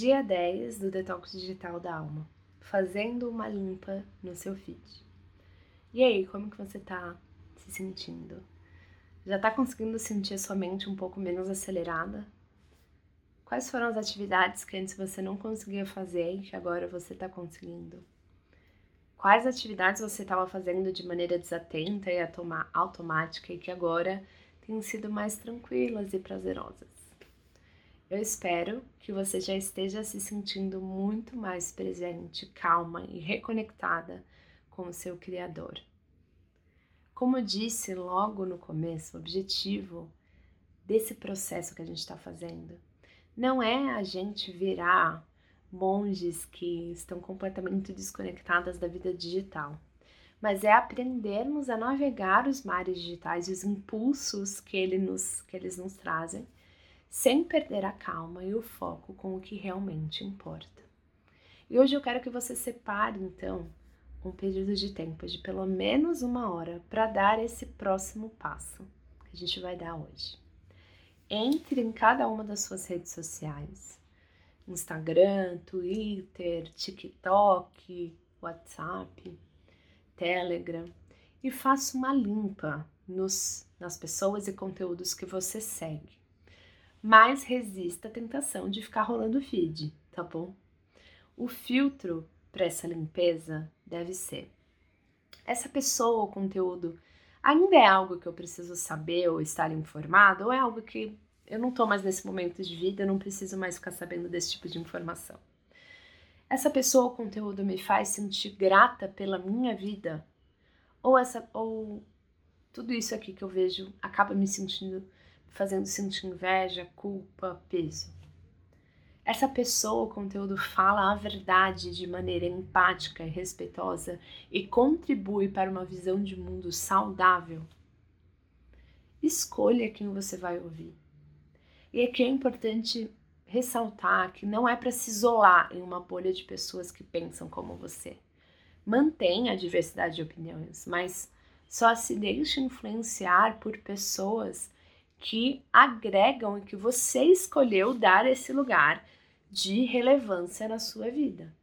Dia 10 do Detox Digital da Alma. Fazendo uma limpa no seu feed. E aí, como que você tá se sentindo? Já tá conseguindo sentir a sua mente um pouco menos acelerada? Quais foram as atividades que antes você não conseguia fazer e que agora você está conseguindo? Quais atividades você estava fazendo de maneira desatenta e automática e que agora têm sido mais tranquilas e prazerosas? Eu espero que você já esteja se sentindo muito mais presente, calma e reconectada com o seu Criador. Como eu disse logo no começo, o objetivo desse processo que a gente está fazendo não é a gente virar monges que estão completamente desconectadas da vida digital, mas é aprendermos a navegar os mares digitais e os impulsos que, ele nos, que eles nos trazem sem perder a calma e o foco com o que realmente importa. E hoje eu quero que você separe, então, um período de tempo de pelo menos uma hora para dar esse próximo passo que a gente vai dar hoje. Entre em cada uma das suas redes sociais: Instagram, Twitter, TikTok, WhatsApp, Telegram e faça uma limpa nos, nas pessoas e conteúdos que você segue mas resista à tentação de ficar rolando feed, tá bom? O filtro para essa limpeza deve ser: essa pessoa ou conteúdo ainda é algo que eu preciso saber ou estar informado, ou é algo que eu não estou mais nesse momento de vida, eu não preciso mais ficar sabendo desse tipo de informação. Essa pessoa ou conteúdo me faz sentir grata pela minha vida, ou essa ou tudo isso aqui que eu vejo acaba me sentindo fazendo sentir inveja, culpa, peso. Essa pessoa, o conteúdo fala a verdade de maneira empática e respeitosa e contribui para uma visão de mundo saudável. Escolha quem você vai ouvir. E aqui é importante ressaltar que não é para se isolar em uma bolha de pessoas que pensam como você. Mantenha a diversidade de opiniões, mas só se deixe influenciar por pessoas que agregam e que você escolheu dar esse lugar de relevância na sua vida.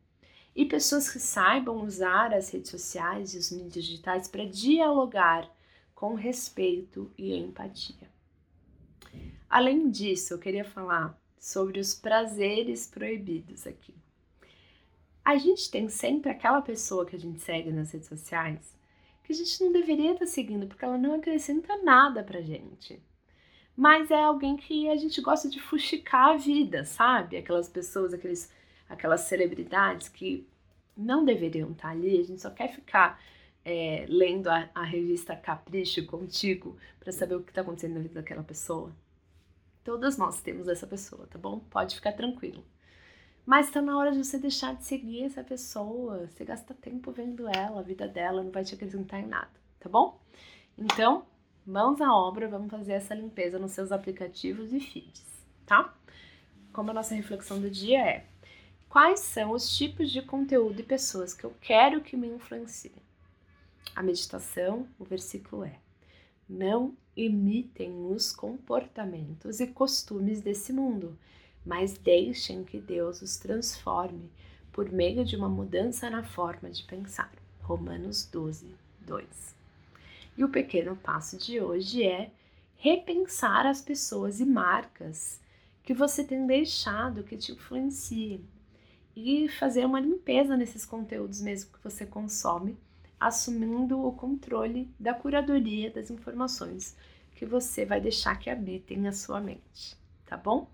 E pessoas que saibam usar as redes sociais e os mídias digitais para dialogar com respeito e empatia. Além disso, eu queria falar sobre os prazeres proibidos aqui. A gente tem sempre aquela pessoa que a gente segue nas redes sociais que a gente não deveria estar seguindo porque ela não acrescenta nada pra gente mas é alguém que a gente gosta de fuxicar a vida, sabe? Aquelas pessoas, aqueles, aquelas celebridades que não deveriam estar ali, a gente só quer ficar é, lendo a, a, revista Capricho contigo para saber o que está acontecendo na vida daquela pessoa. Todas nós temos essa pessoa, tá bom? Pode ficar tranquilo. Mas está na hora de você deixar de seguir essa pessoa. Você gasta tempo vendo ela, a vida dela não vai te acrescentar em nada, tá bom? Então, mãos à obra, vamos fazer essa limpeza nos seus aplicativos e feeds, tá? Como a nossa reflexão do dia é: quais são os tipos de conteúdo e pessoas que eu quero que me influenciem? A meditação, o versículo é: não imitem os comportamentos e costumes desse mundo, mas deixem que Deus os transforme por meio de uma mudança na forma de pensar. Romanos 12, 2. E o pequeno passo de hoje é repensar as pessoas e marcas que você tem deixado que te influenciem e fazer uma limpeza nesses conteúdos mesmo que você consome, assumindo o controle da curadoria das informações que você vai deixar que habitem a sua mente, tá bom?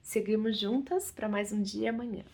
Seguimos juntas para mais um dia amanhã.